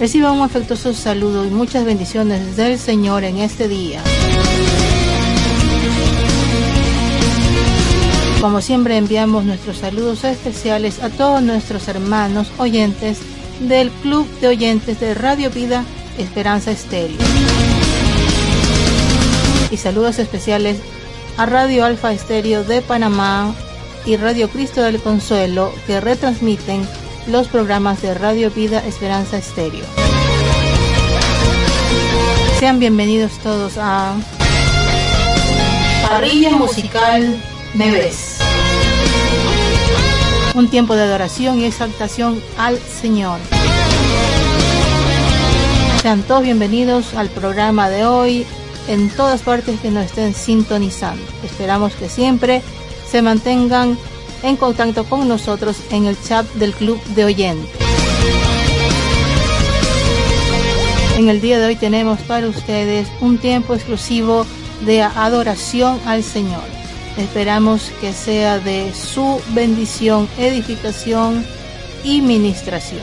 Reciba un afectuoso saludo y muchas bendiciones del Señor en este día. Como siempre enviamos nuestros saludos especiales a todos nuestros hermanos oyentes del Club de Oyentes de Radio Vida Esperanza Estéreo. Y saludos especiales a Radio Alfa Estéreo de Panamá y Radio Cristo del Consuelo que retransmiten los programas de Radio Vida Esperanza Estéreo. Sean bienvenidos todos a Parrilla Musical Me Ves. Un tiempo de adoración y exaltación al Señor. Sean todos bienvenidos al programa de hoy en todas partes que nos estén sintonizando. Esperamos que siempre se mantengan en contacto con nosotros en el chat del Club de Oyentes. En el día de hoy tenemos para ustedes un tiempo exclusivo de adoración al Señor. Esperamos que sea de su bendición, edificación y ministración.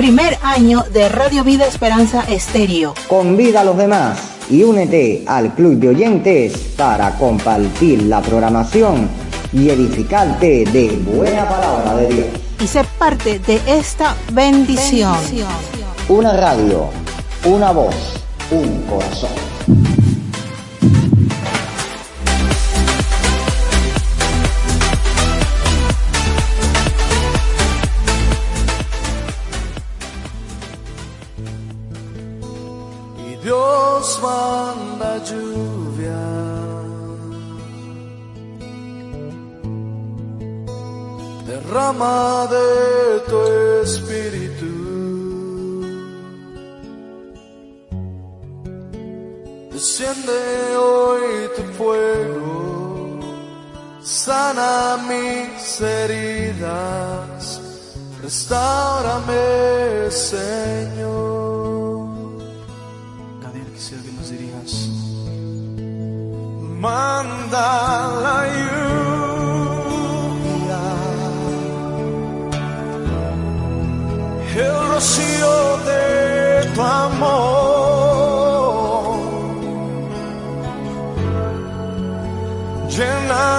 primer año de Radio Vida Esperanza Estéreo. Convida a los demás y únete al club de oyentes para compartir la programación y edificarte de buena palabra de Dios. Y ser parte de esta bendición. bendición. Una radio, una voz, un corazón. Derrama de tu espíritu. Desciende hoy tu fuego, sana mis heridas, restaurame, Señor. manda la lluvia, el rocío de tu amor, llenando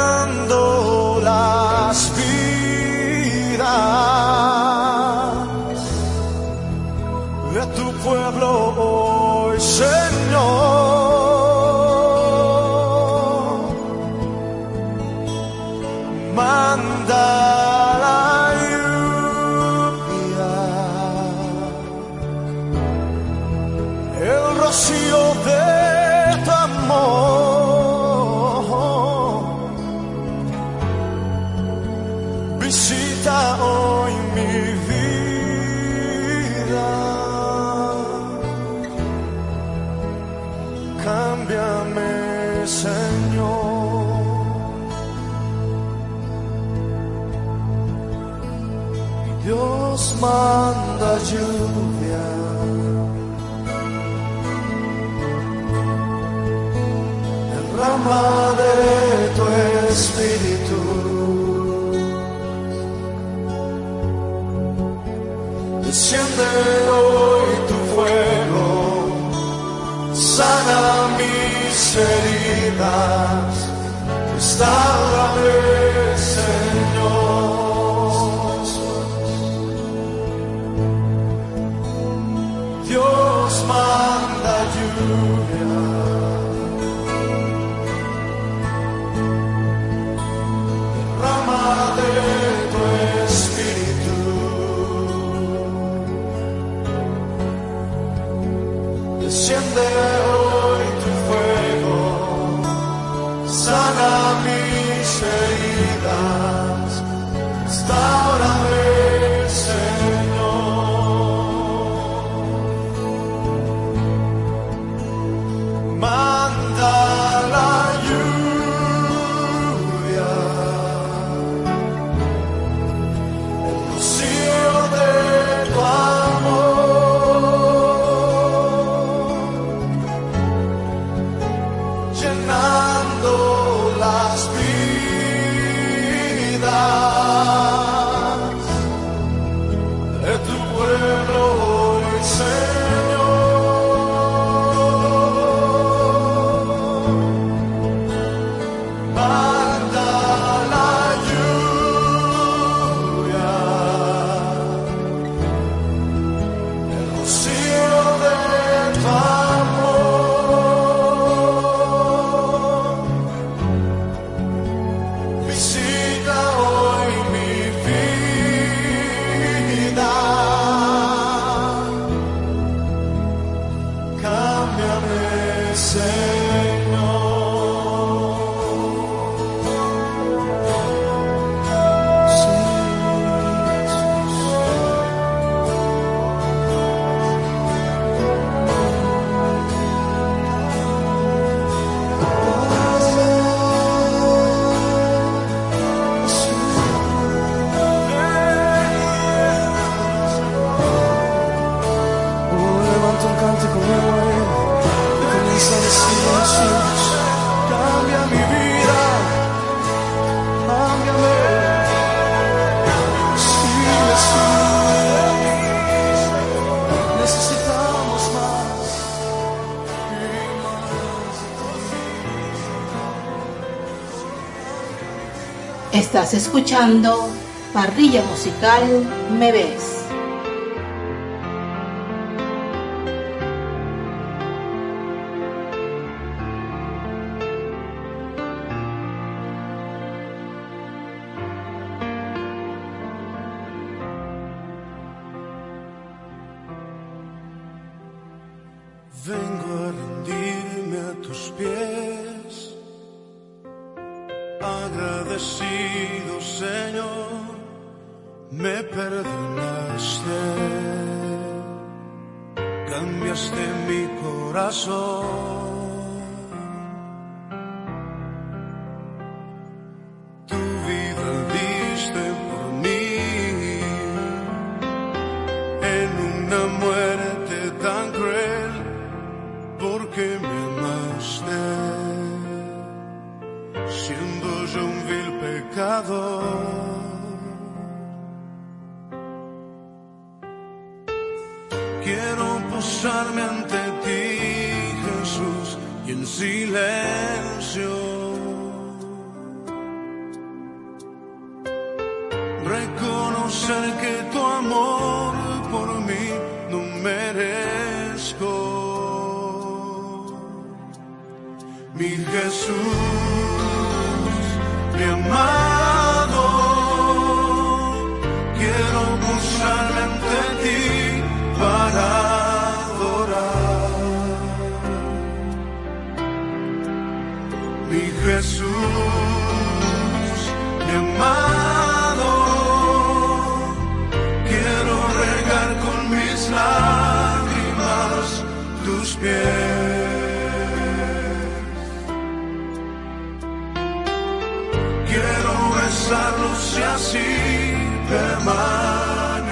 heridas estaban Estás escuchando Parrilla Musical Me Ves. esa luz y así permanecer.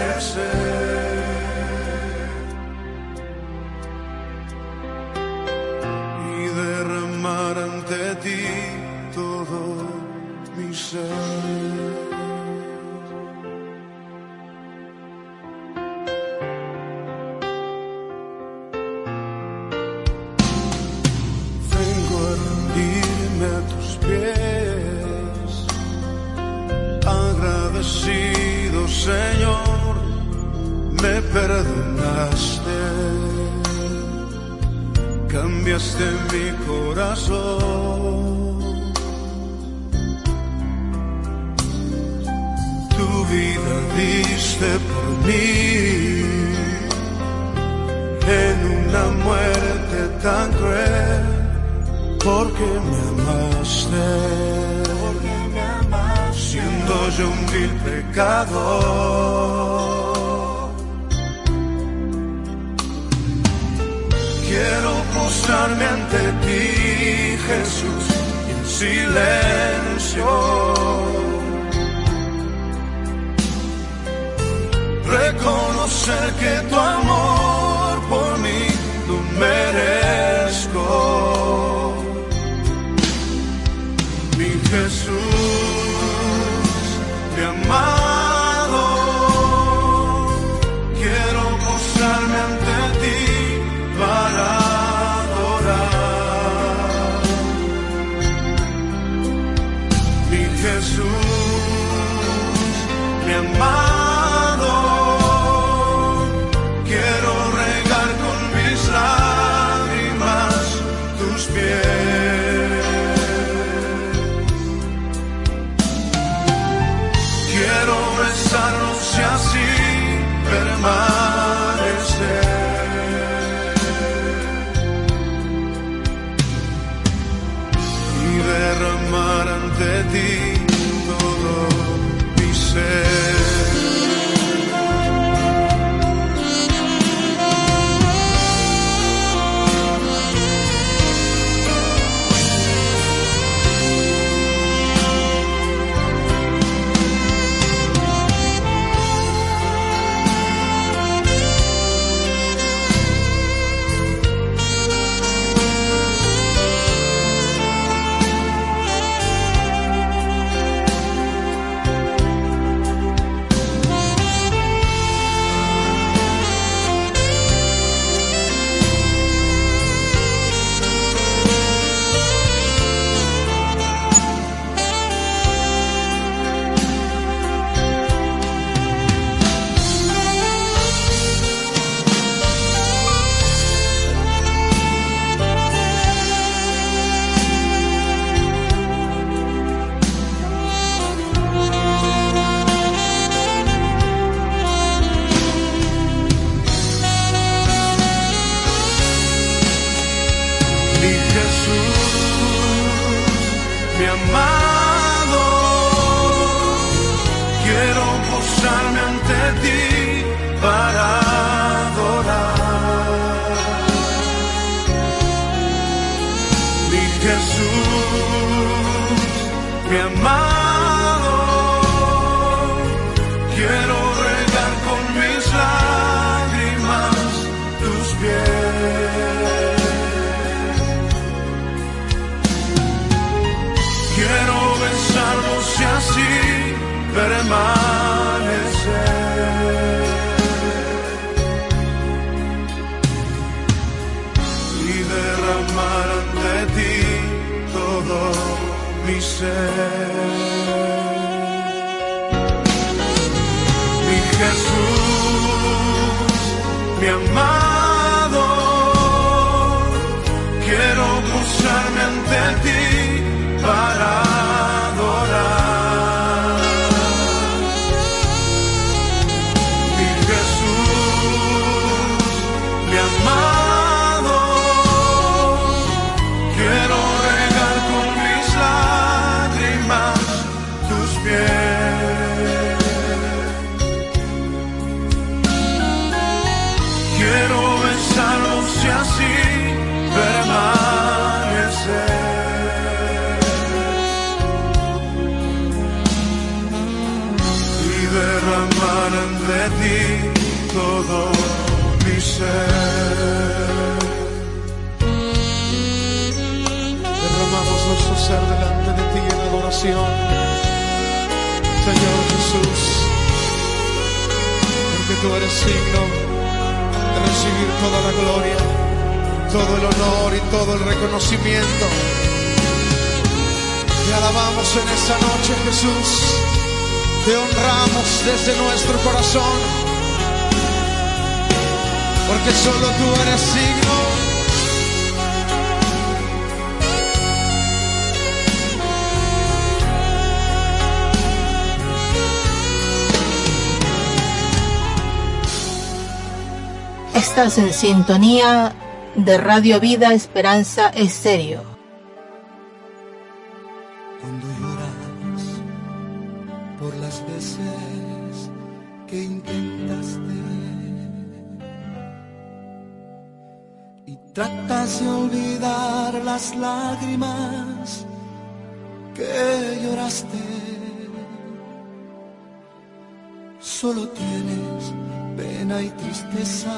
ser. Mi Jesús, mi amado. Señor Jesús, porque tú eres signo de recibir toda la gloria, todo el honor y todo el reconocimiento. Te alabamos en esta noche, Jesús, te honramos desde nuestro corazón, porque solo tú eres signo Estás en sintonía de Radio Vida Esperanza Estéreo. Cuando lloras por las veces que intentaste y tratas de olvidar las lágrimas que lloraste, solo tienes pena y tristeza,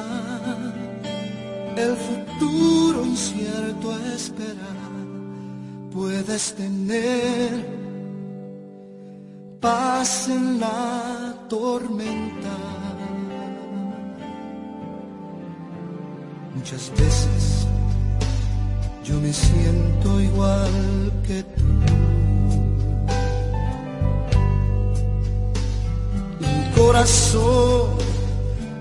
el futuro incierto esperar, puedes tener paz en la tormenta. Muchas veces yo me siento igual que tú. Corazón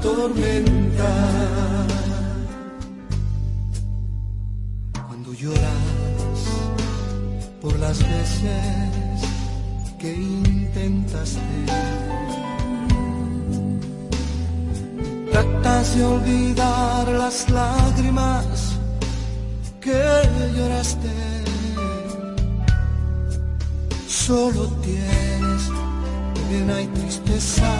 tormenta. Cuando lloras por las veces que intentaste Tratas de olvidar las lágrimas que lloraste. Solo tienes pena y tristeza,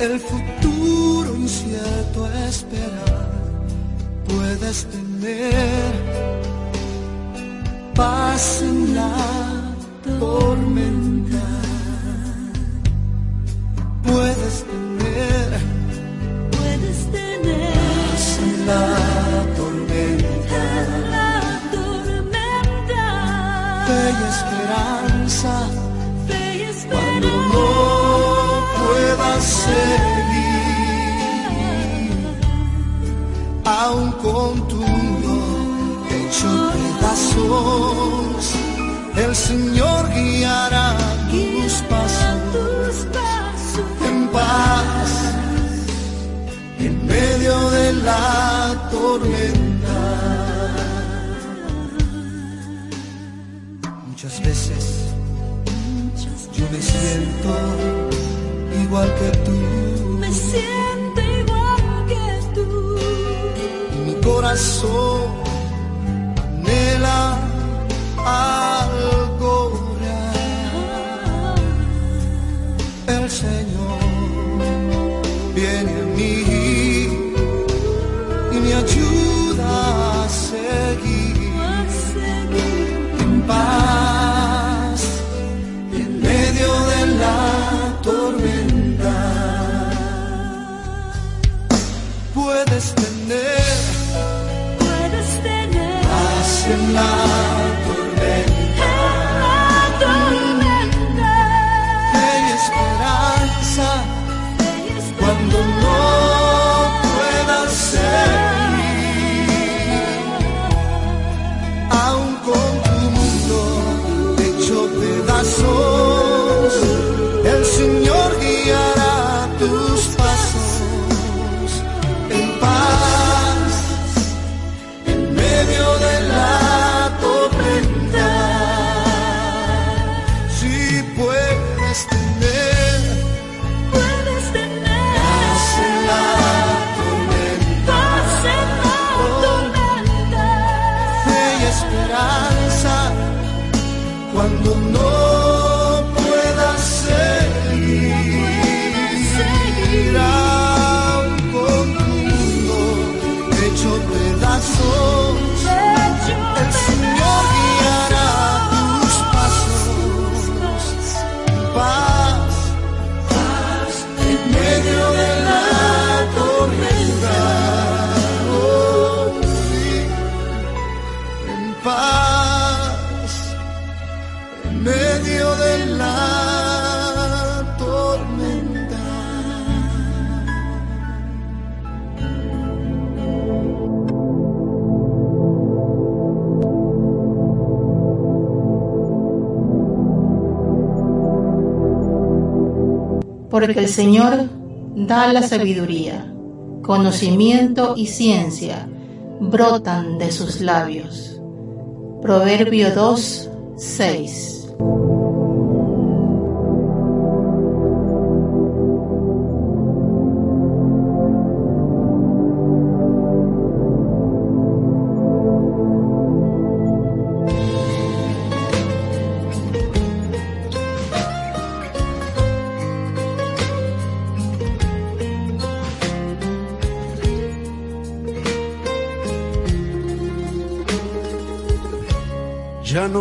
el futuro incierto a esperar. Puedes tener paz en la tormenta. Puedes tener Puedes tener paz en la tormenta. la tormenta, y esperanza el Señor guiará tus pasos tus pasos en paz en medio de la tormenta. Muchas veces yo me siento igual que tú me siento igual que tú. y mi corazón porque el Señor da la sabiduría, conocimiento y ciencia brotan de sus labios. Proverbio 2, 6.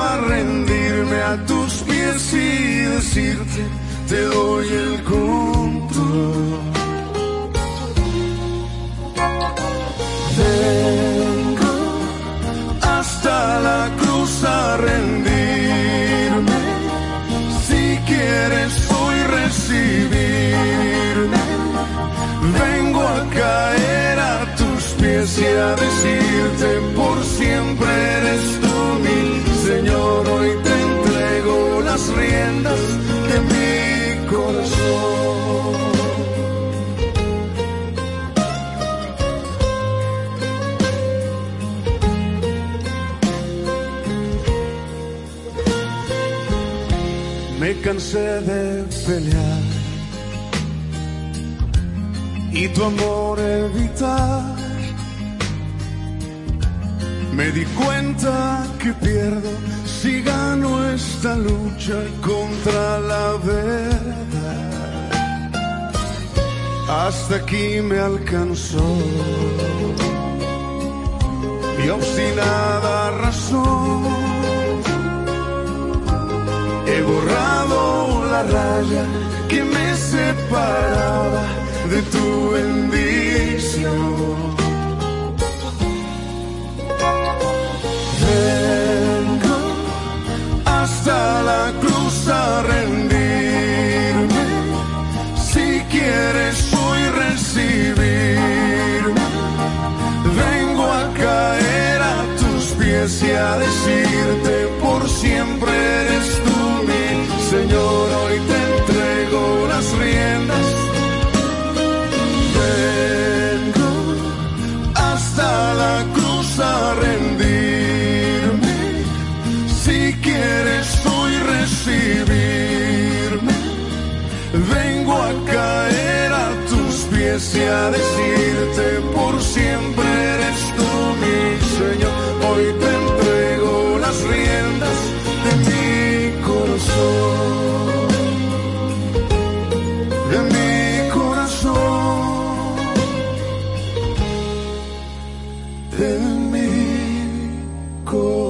a rendirme a tus pies y decirte, te doy el control. Vengo hasta la cruz a rendirme. Si quieres hoy recibirme, vengo a caer a tus pies y a decirte por siempre eres tú Señor. Hoy te entrego las riendas de mi corazón. Me cansé de pelear y tu amor evitar. Me di cuenta que pierdo si gano esta lucha contra la verdad. Hasta aquí me alcanzó mi obstinada razón. He borrado la raya que me separaba de tu bendición. A rendirme. Si quieres hoy recibirme, vengo a caer a tus pies y a decirte por siempre eres y a decirte por siempre eres tú mi Señor. Hoy te entrego las riendas de mi corazón. De mi corazón. De mi corazón.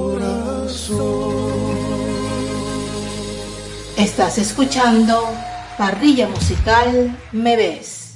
Estás escuchando Parrilla Musical Me Ves.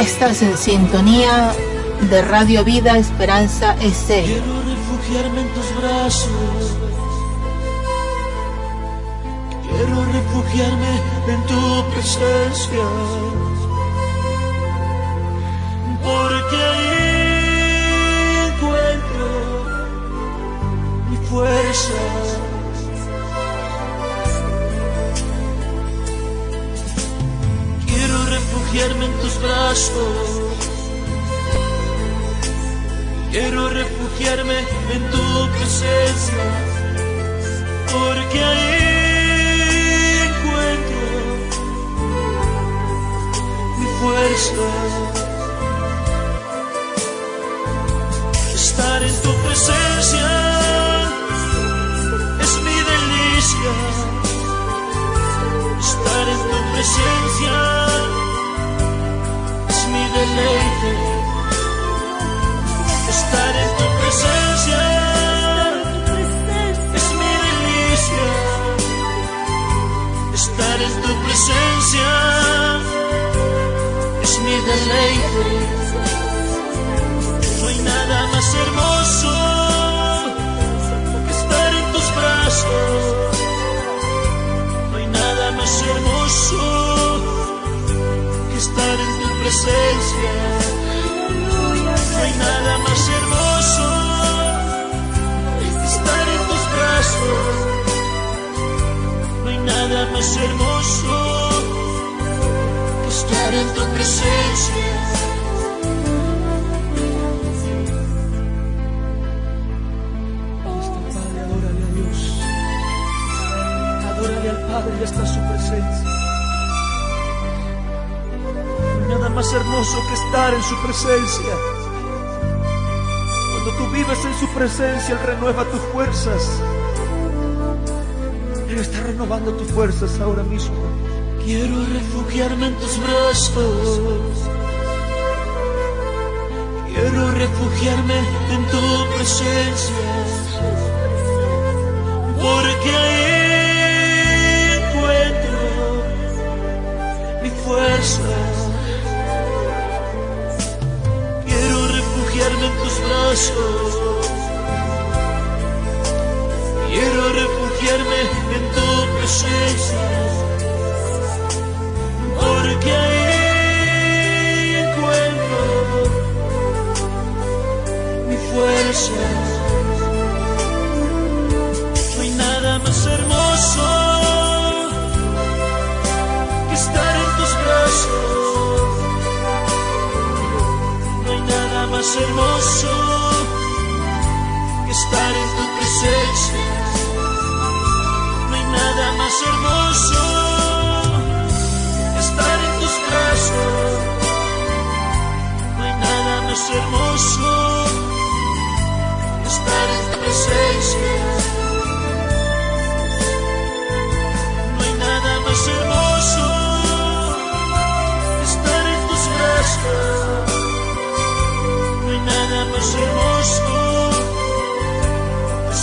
Estás en sintonía de Radio Vida Esperanza S. Quiero refugiarme en tus brazos. Quiero refugiarme en tu presencia. Porque ahí encuentro mi fuerza. refugiarme en tus brazos. Quiero refugiarme en tu presencia, porque ahí encuentro mi fuerza. Estar en tu presencia es mi delicia. Estar en tu presencia deleite. Estar en tu presencia es mi delicia. Estar en tu presencia es mi deleite. No hay nada más hermoso presencia. No hay nada más hermoso que estar en tus brazos. No hay nada más hermoso que estar en tu presencia. Más hermoso que estar en su presencia. Cuando tú vives en su presencia, Él renueva tus fuerzas. Él está renovando tus fuerzas ahora mismo. Quiero refugiarme en tus brazos. Quiero refugiarme en tu presencia. Porque ahí encuentro mi fuerza. Quiero refugiarme en tu presencia. Porque ahí encuentro mi fuerza. Más hermoso que estar en tu presencia. No hay nada más hermoso que estar en tus brazos. No hay nada más hermoso que estar en tu presencia. No hay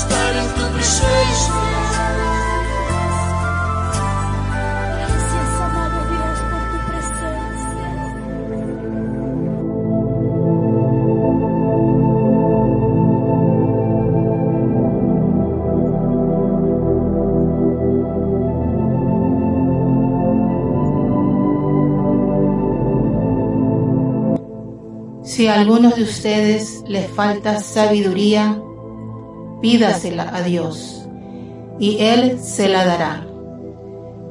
nada Si a alguno de ustedes les falta sabiduría, pídasela a Dios, y Él se la dará.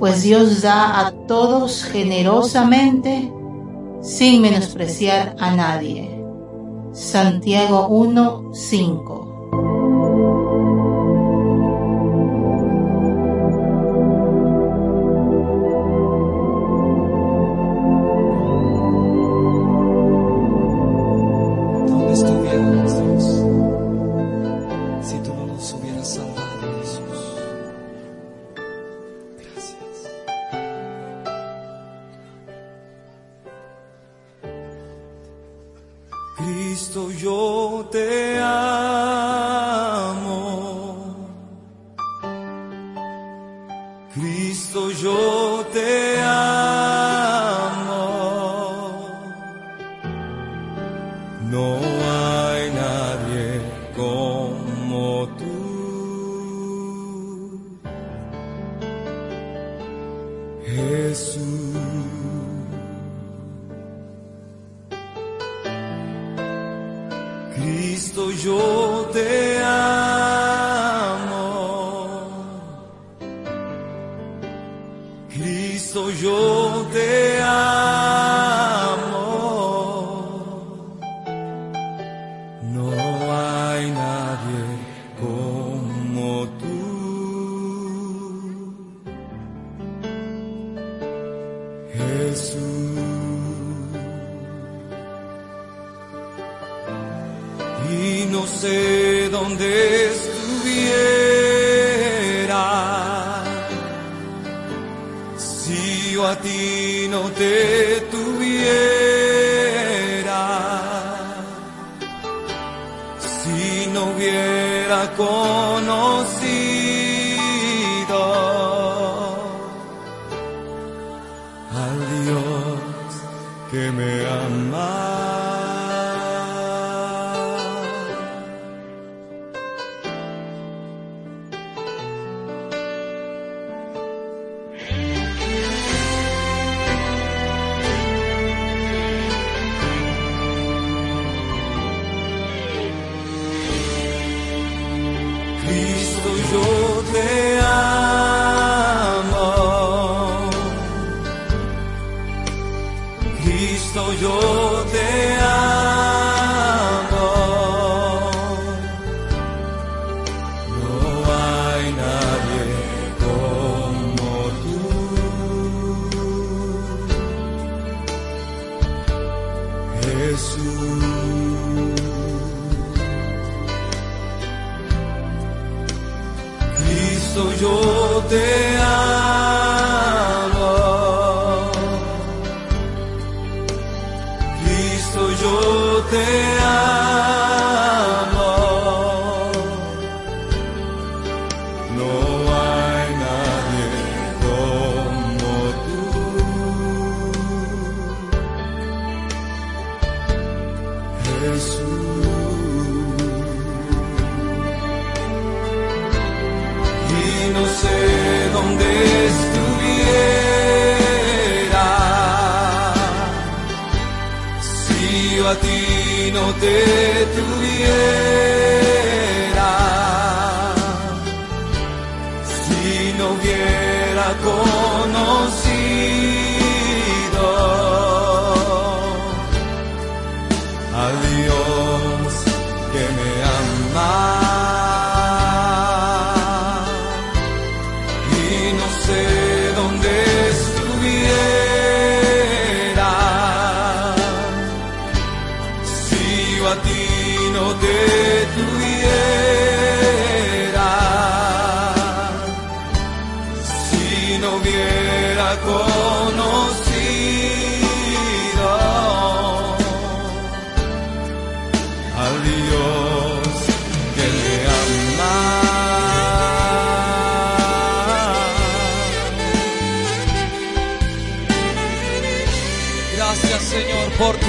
Pues Dios da a todos generosamente, sin menospreciar a nadie. Santiago 1, 5. Jesús. Y no sé dónde estuviera si yo a ti no te tuviera, si no hubiera conocido Y no sé dónde estuviera si yo a ti no te tuviera, si no hubiera conocido.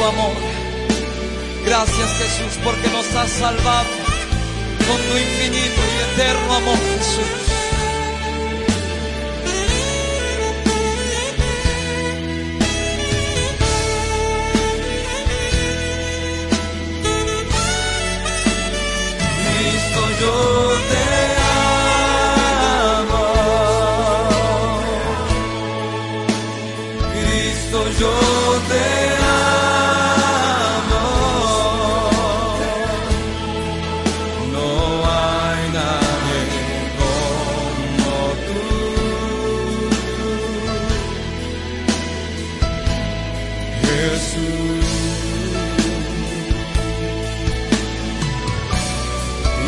amor. Gracias Jesús porque nos has salvado con tu infinito y eterno amor Jesús. Jesús.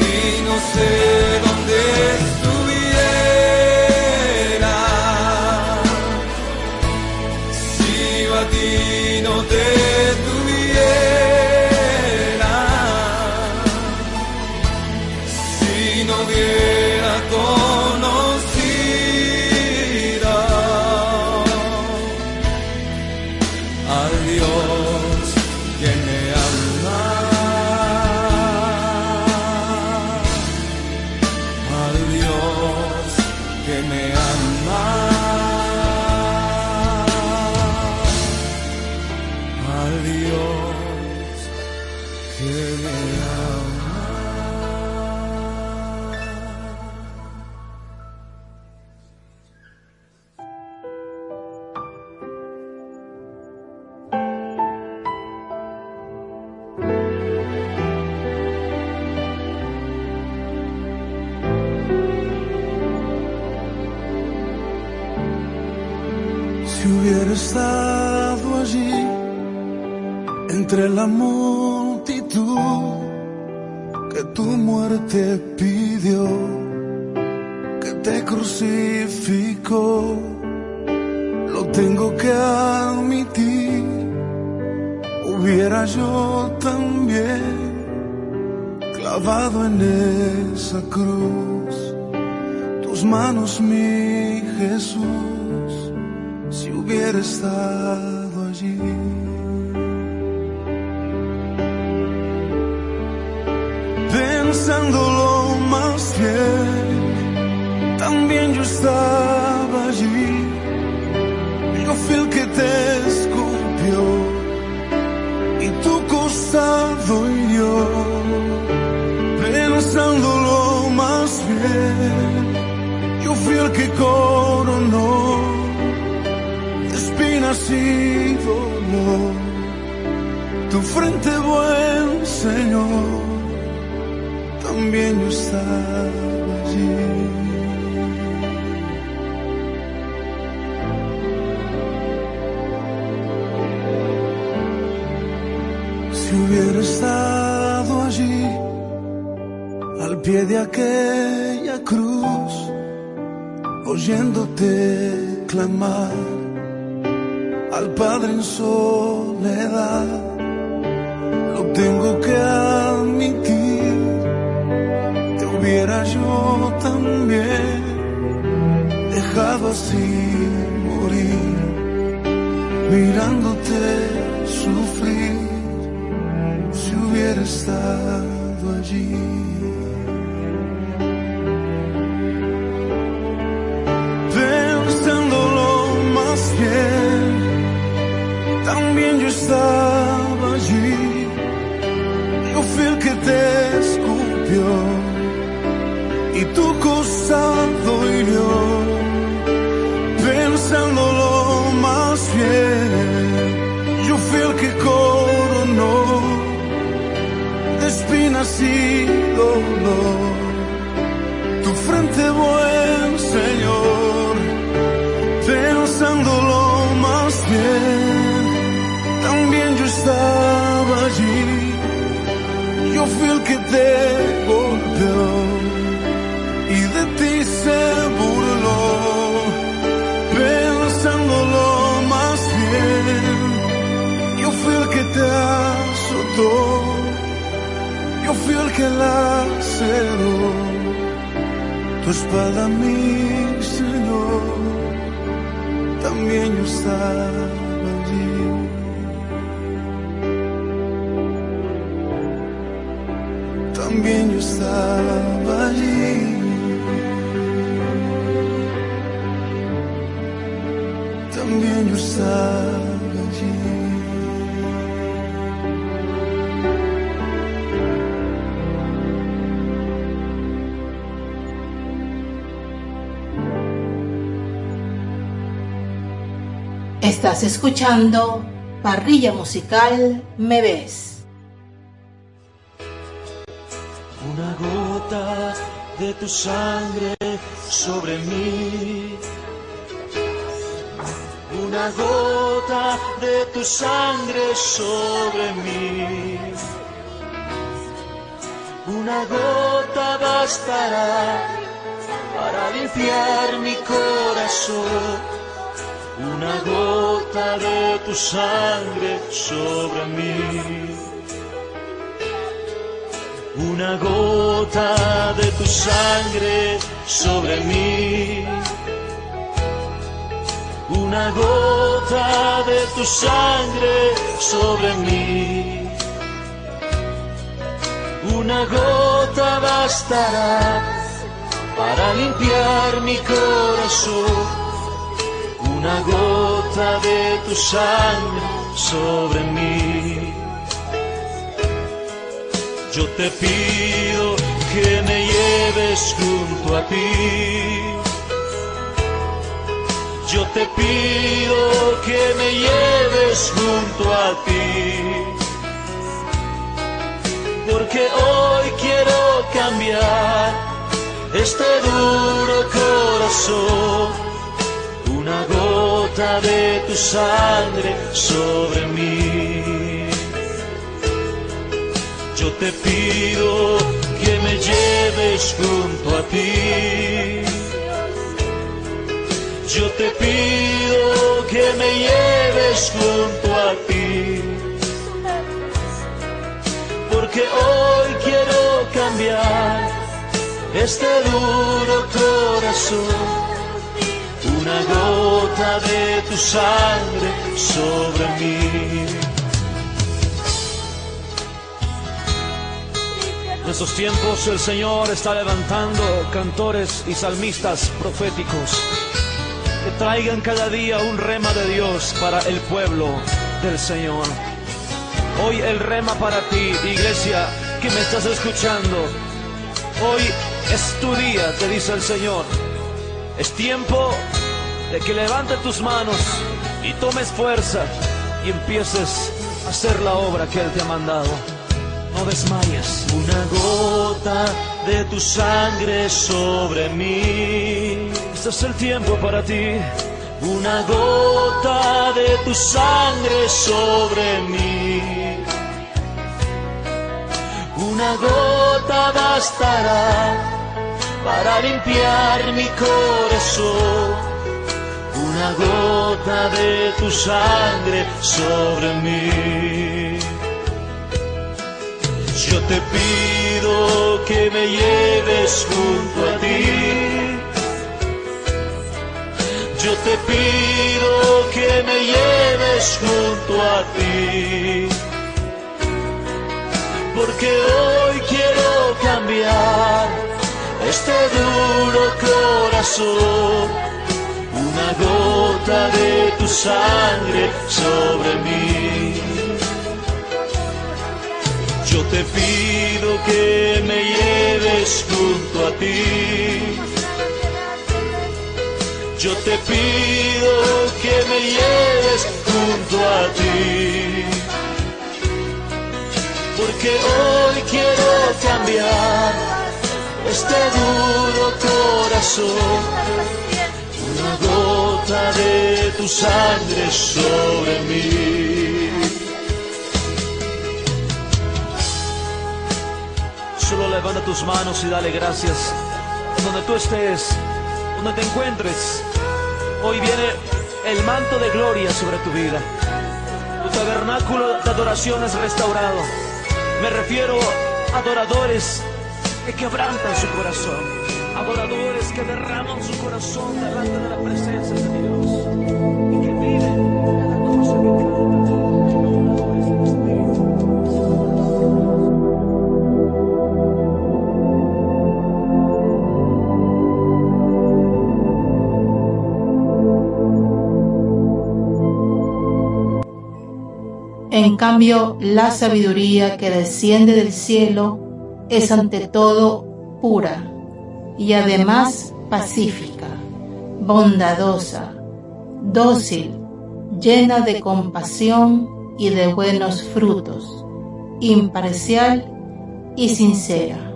Y no sé. Buen Señor también yo estaba allí. Si hubiera estado allí, al pie de aquella cruz, oyéndote clamar al Padre en soledad, estado allí. Pensándolo que te golpeó y de ti se burló, pensándolo más bien. Yo fui el que te azotó, yo fui el que laceró tu espada, mi Señor, también yo estaba También yo estaba allí. también yo estaba allí. Estás escuchando Parrilla Musical Me Ves. Sangre sobre mí una gota de tu sangre sobre mí. Una gota bastará para limpiar mi corazón. Una gota de tu sangre sobre mí. Una gota de tu sangre sobre mí una gota de tu sangre sobre mí. Una gota bastará para limpiar mi corazón. Una gota de tu sangre sobre mí. Yo te pido que me lleves junto a ti. Yo te pido que me lleves junto a ti, porque hoy quiero cambiar este duro corazón, una gota de tu sangre sobre mí. Yo te pido que me lleves junto a ti. Yo te pido que me lleves junto a ti. Porque hoy quiero cambiar este duro corazón. Una gota de tu sangre sobre mí. Estos tiempos el Señor está levantando cantores y salmistas proféticos que traigan cada día un rema de Dios para el pueblo del Señor. Hoy el rema para ti, iglesia, que me estás escuchando. Hoy es tu día, te dice el Señor. Es tiempo de que levantes tus manos y tomes fuerza y empieces a hacer la obra que Él te ha mandado no desmayes. Una gota de tu sangre sobre mí. Este es el tiempo para ti. Una gota de tu sangre sobre mí. Una gota bastará para limpiar mi corazón. Una gota de tu sangre sobre mí. Yo te pido que me lleves junto a ti. Yo te pido que me lleves junto a ti. Porque hoy quiero cambiar este duro corazón. Una gota de tu sangre sobre mí. Yo te pido que me lleves junto a ti. Yo te pido que me lleves junto a ti. Porque hoy quiero cambiar este duro corazón. Una gota de tu sangre sobre mí. Solo levanta tus manos y dale gracias. Donde tú estés, donde te encuentres, hoy viene el manto de gloria sobre tu vida. Tu tabernáculo de adoración es restaurado. Me refiero a adoradores que quebrantan su corazón. Adoradores que derraman su corazón delante de la presencia En cambio, la sabiduría que desciende del cielo es ante todo pura y además pacífica, bondadosa, dócil, llena de compasión y de buenos frutos, imparcial y sincera.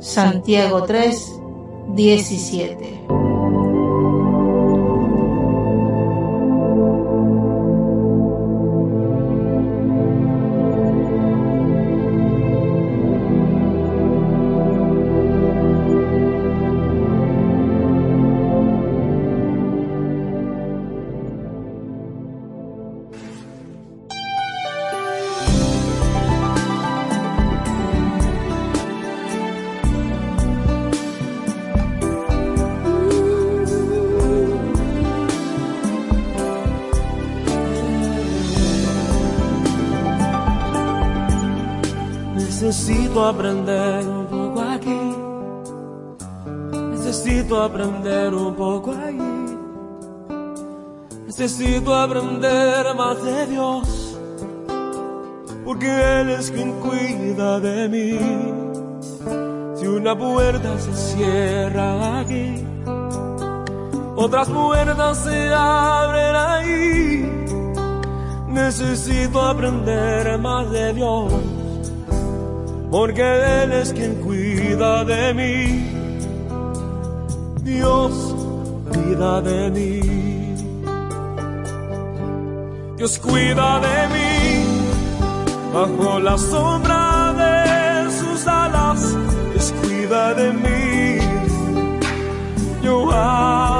Santiago 3, 17. Aprender más de Dios porque Él es quien cuida de mí. Dios cuida de mí. Dios cuida de mí bajo la sombra de sus alas. cuida de mí. Yo amo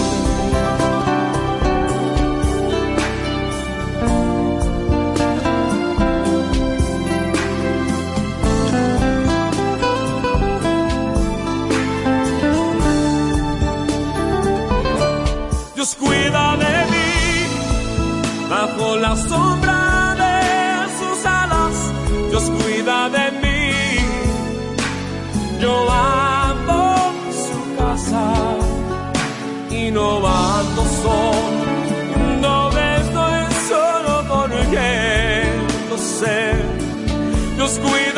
De mí bajo la sombra de sus alas. Dios cuida de mí. Yo amo su casa y no ando solo. No estoy solo porque lo sé. Dios cuida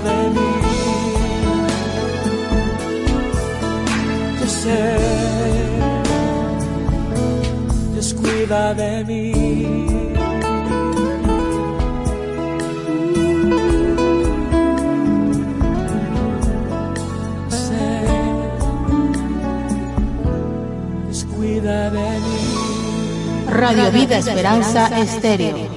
de mí. Yo sé, Dios cuida de mí. Radio Vida Esperanza Estéreo.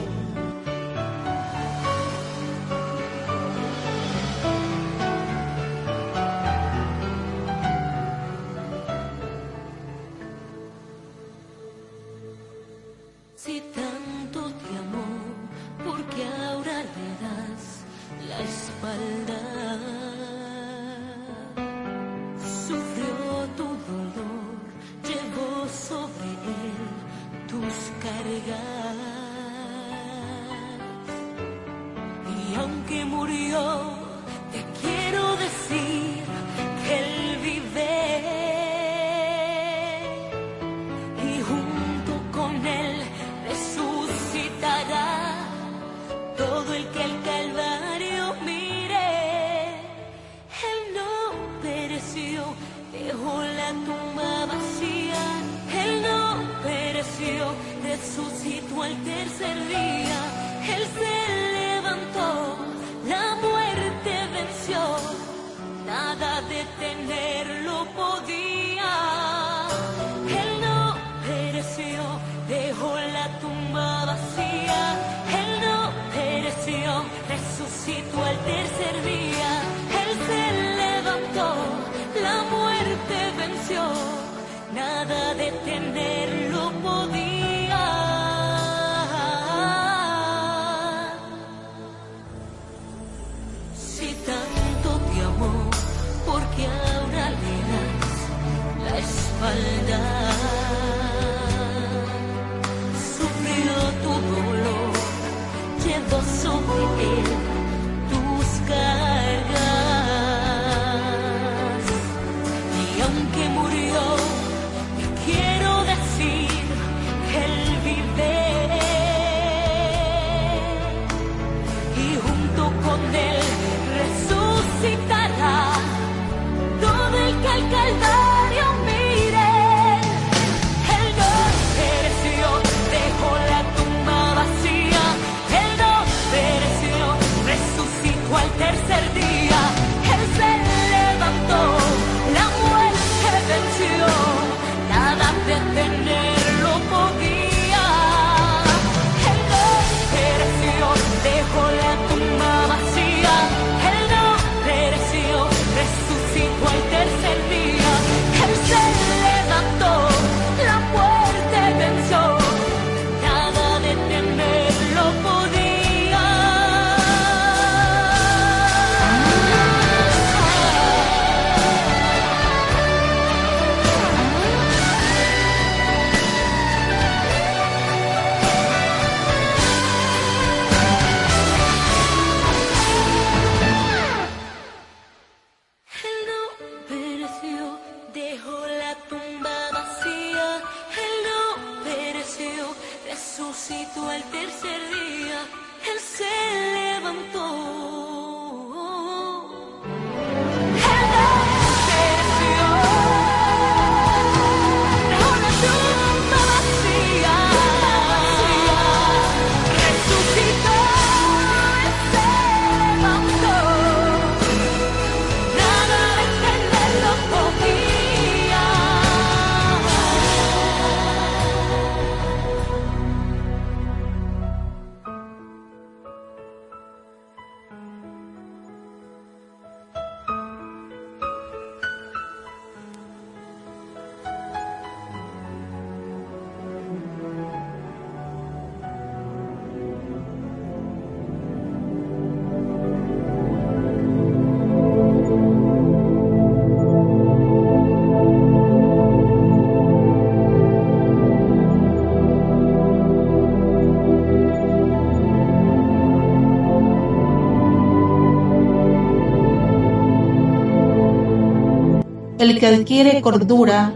El que adquiere cordura,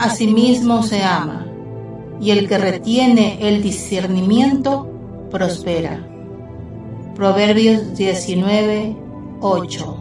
a sí mismo se ama, y el que retiene el discernimiento, prospera. Proverbios 19, 8.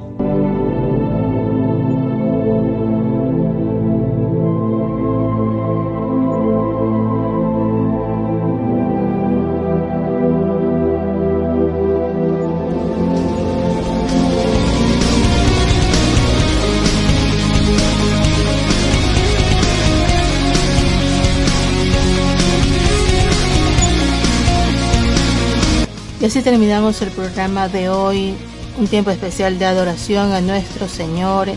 Así terminamos el programa de hoy, un tiempo especial de adoración a nuestro Señor.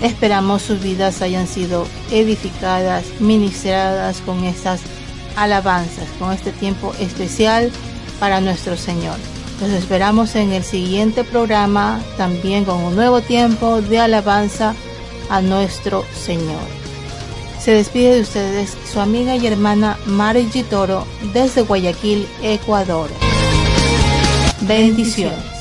Esperamos sus vidas hayan sido edificadas, ministradas con estas alabanzas, con este tiempo especial para nuestro Señor. Los esperamos en el siguiente programa, también con un nuevo tiempo de alabanza a nuestro Señor. Se despide de ustedes su amiga y hermana Mari Toro desde Guayaquil, Ecuador. Bendiciones.